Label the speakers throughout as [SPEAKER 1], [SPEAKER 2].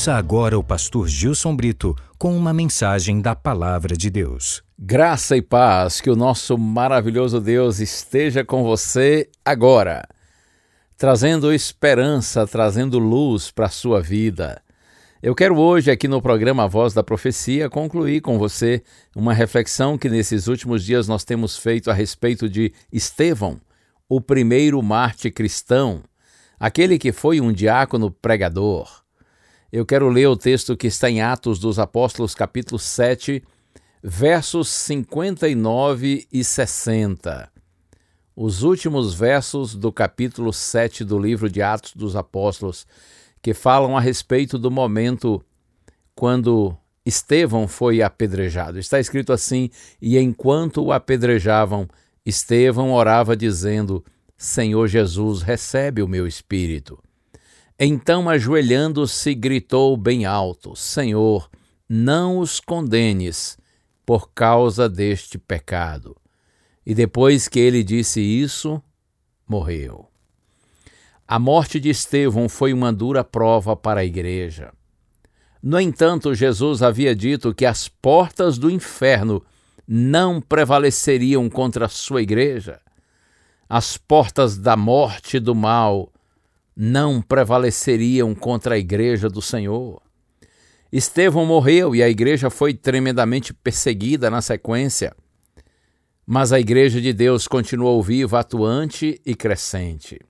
[SPEAKER 1] Ouça agora o pastor Gilson Brito com uma mensagem da Palavra de Deus.
[SPEAKER 2] Graça e paz, que o nosso maravilhoso Deus esteja com você agora, trazendo esperança, trazendo luz para a sua vida. Eu quero hoje, aqui no programa Voz da Profecia, concluir com você uma reflexão que nesses últimos dias nós temos feito a respeito de Estevão, o primeiro mártir cristão, aquele que foi um diácono pregador. Eu quero ler o texto que está em Atos dos Apóstolos, capítulo 7, versos 59 e 60. Os últimos versos do capítulo 7 do livro de Atos dos Apóstolos, que falam a respeito do momento quando Estevão foi apedrejado. Está escrito assim: E enquanto o apedrejavam, Estevão orava, dizendo: Senhor Jesus, recebe o meu espírito. Então, ajoelhando-se, gritou bem alto: Senhor, não os condenes por causa deste pecado. E depois que ele disse isso, morreu. A morte de Estevão foi uma dura prova para a igreja. No entanto, Jesus havia dito que as portas do inferno não prevaleceriam contra a sua igreja. As portas da morte e do mal não prevaleceriam contra a igreja do Senhor. Estevão morreu e a igreja foi tremendamente perseguida na sequência. Mas a igreja de Deus continuou viva, atuante e crescente.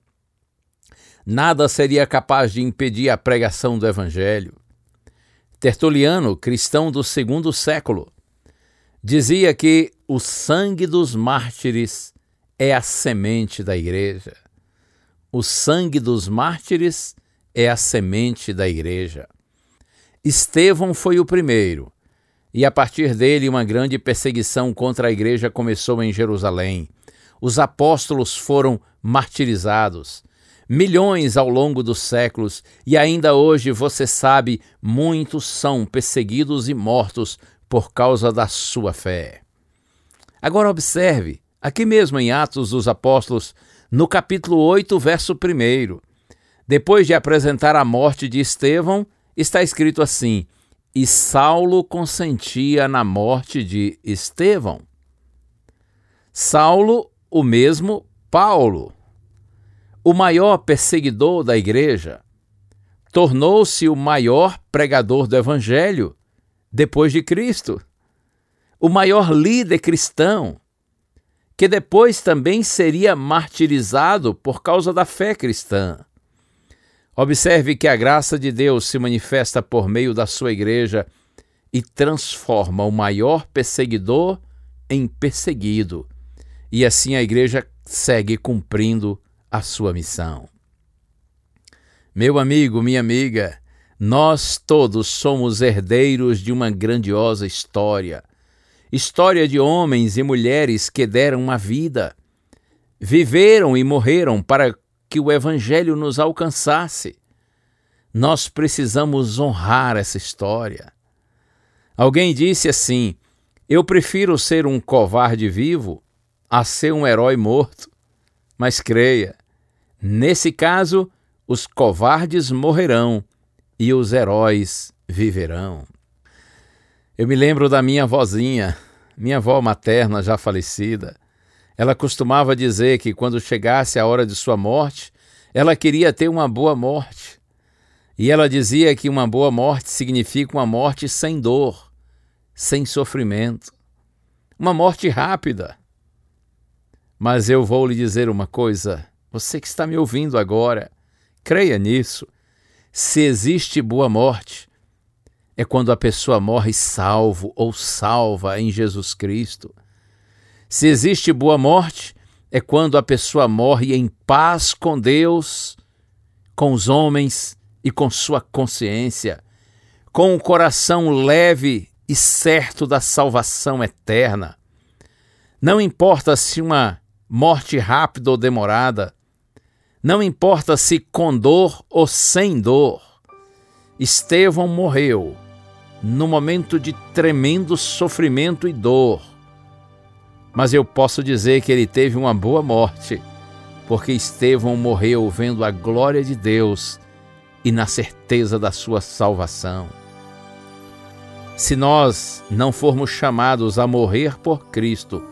[SPEAKER 2] Nada seria capaz de impedir a pregação do Evangelho. Tertuliano, cristão do segundo século, dizia que o sangue dos mártires é a semente da igreja. O sangue dos mártires é a semente da igreja. Estevão foi o primeiro, e a partir dele uma grande perseguição contra a igreja começou em Jerusalém. Os apóstolos foram martirizados. Milhões ao longo dos séculos, e ainda hoje você sabe, muitos são perseguidos e mortos por causa da sua fé. Agora observe, aqui mesmo em Atos dos Apóstolos, no capítulo 8, verso 1. Depois de apresentar a morte de Estevão, está escrito assim: E Saulo consentia na morte de Estevão. Saulo, o mesmo Paulo, o maior perseguidor da igreja, tornou-se o maior pregador do evangelho depois de Cristo, o maior líder cristão, que depois também seria martirizado por causa da fé cristã. Observe que a graça de Deus se manifesta por meio da sua igreja e transforma o maior perseguidor em perseguido, e assim a igreja segue cumprindo a sua missão. Meu amigo, minha amiga, nós todos somos herdeiros de uma grandiosa história história de homens e mulheres que deram a vida, viveram e morreram para que o Evangelho nos alcançasse. Nós precisamos honrar essa história. Alguém disse assim: Eu prefiro ser um covarde vivo a ser um herói morto. Mas creia, nesse caso, os covardes morrerão e os heróis viverão. Eu me lembro da minha vozinha, minha avó materna já falecida. Ela costumava dizer que quando chegasse a hora de sua morte, ela queria ter uma boa morte. E ela dizia que uma boa morte significa uma morte sem dor, sem sofrimento, uma morte rápida. Mas eu vou lhe dizer uma coisa, você que está me ouvindo agora, creia nisso. Se existe boa morte, é quando a pessoa morre salvo ou salva em Jesus Cristo. Se existe boa morte, é quando a pessoa morre em paz com Deus, com os homens e com sua consciência, com o coração leve e certo da salvação eterna. Não importa se uma morte rápida ou demorada, não importa se com dor ou sem dor, Estevão morreu no momento de tremendo sofrimento e dor. Mas eu posso dizer que ele teve uma boa morte, porque Estevão morreu vendo a glória de Deus e na certeza da sua salvação. Se nós não formos chamados a morrer por Cristo,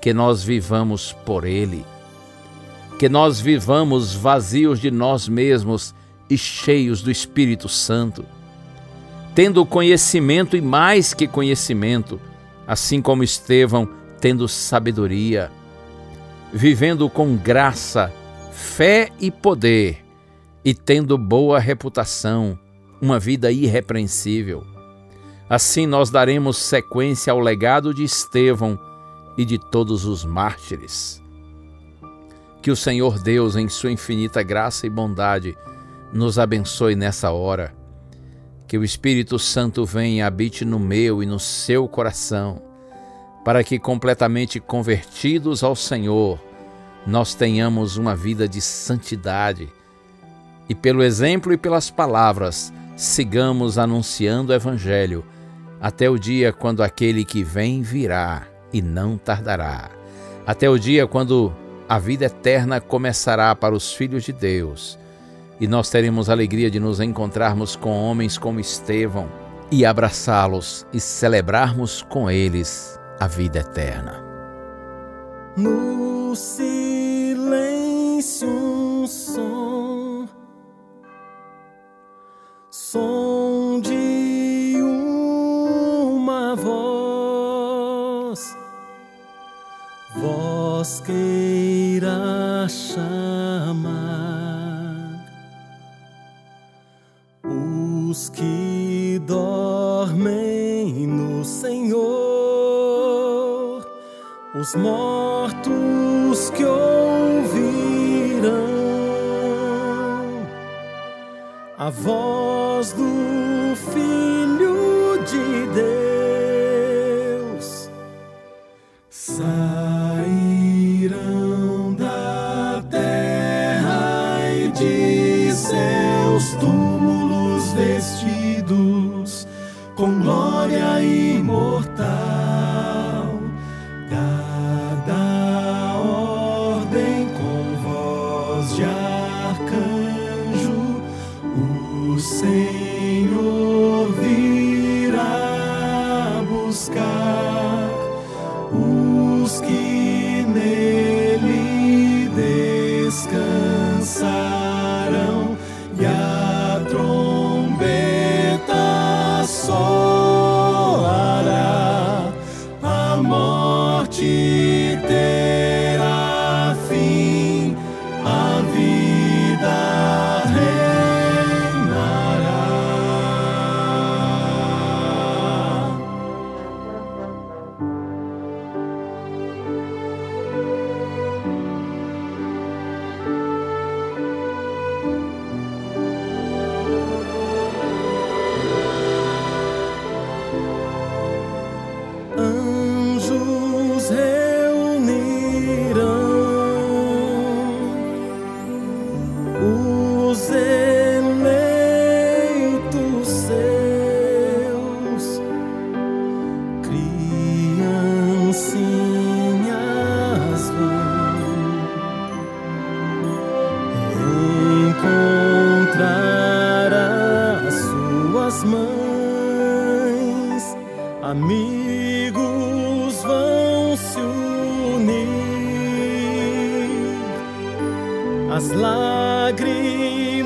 [SPEAKER 2] que nós vivamos por Ele. Que nós vivamos vazios de nós mesmos e cheios do Espírito Santo, tendo conhecimento e mais que conhecimento, assim como Estevão, tendo sabedoria, vivendo com graça, fé e poder, e tendo boa reputação, uma vida irrepreensível. Assim nós daremos sequência ao legado de Estevão e de todos os mártires. Que o Senhor Deus, em Sua infinita graça e bondade, nos abençoe nessa hora. Que o Espírito Santo venha e habite no meu e no seu coração, para que, completamente convertidos ao Senhor, nós tenhamos uma vida de santidade e, pelo exemplo e pelas palavras, sigamos anunciando o Evangelho até o dia quando aquele que vem virá e não tardará. Até o dia quando a vida eterna começará para os filhos de Deus e nós teremos a alegria de nos encontrarmos com homens como Estevão e abraçá-los e celebrarmos com eles a vida eterna.
[SPEAKER 3] No silêncio, um som, som de uma voz, voz queira chamar. Os que dormem no Senhor, os mortos que ouvirão a voz do Filho de Deus. As lágrimas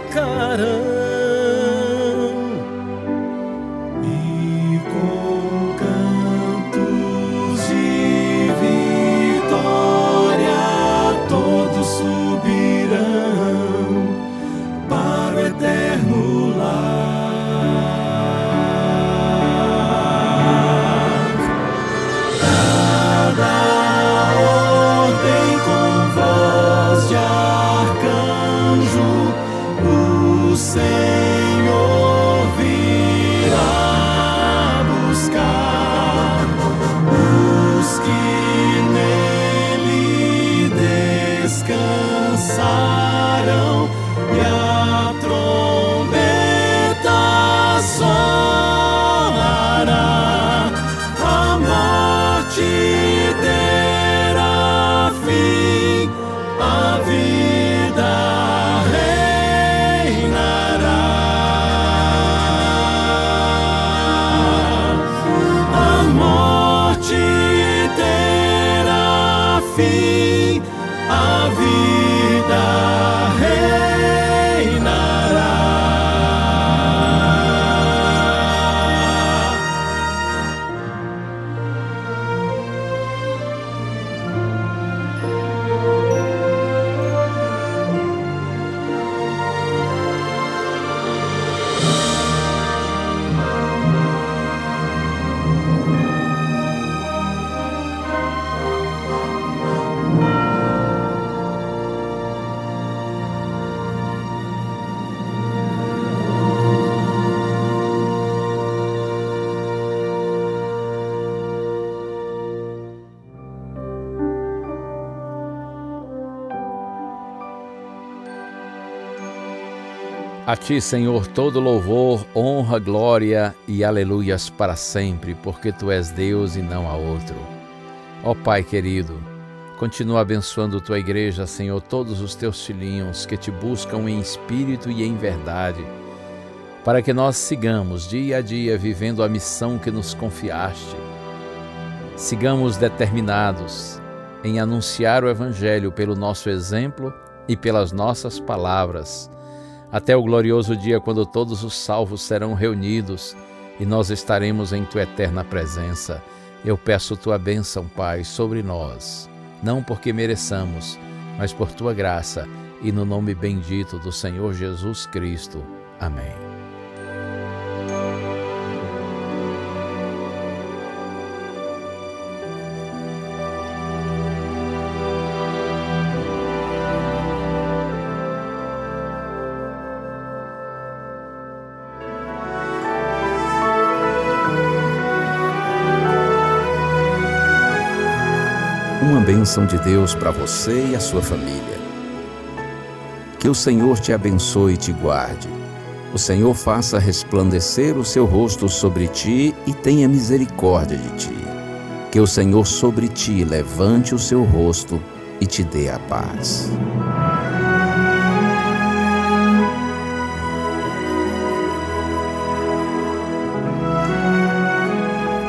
[SPEAKER 3] secarão. fim a vida. A
[SPEAKER 2] ti, Senhor, todo louvor, honra, glória e aleluias para sempre, porque tu és Deus e não há outro. Ó Pai querido, continua abençoando tua igreja, Senhor, todos os teus filhinhos que te buscam em espírito e em verdade, para que nós sigamos dia a dia vivendo a missão que nos confiaste. Sigamos determinados em anunciar o Evangelho pelo nosso exemplo e pelas nossas palavras até o glorioso dia quando todos os salvos serão reunidos e nós estaremos em tua eterna presença. Eu peço tua bênção, Pai, sobre nós, não porque mereçamos, mas por tua graça e no nome bendito do Senhor Jesus Cristo. Amém.
[SPEAKER 1] Bênção de Deus para você e a sua família. Que o Senhor te abençoe e te guarde. O Senhor faça resplandecer o seu rosto sobre ti e tenha misericórdia de ti. Que o Senhor sobre ti levante o seu rosto e te dê a paz.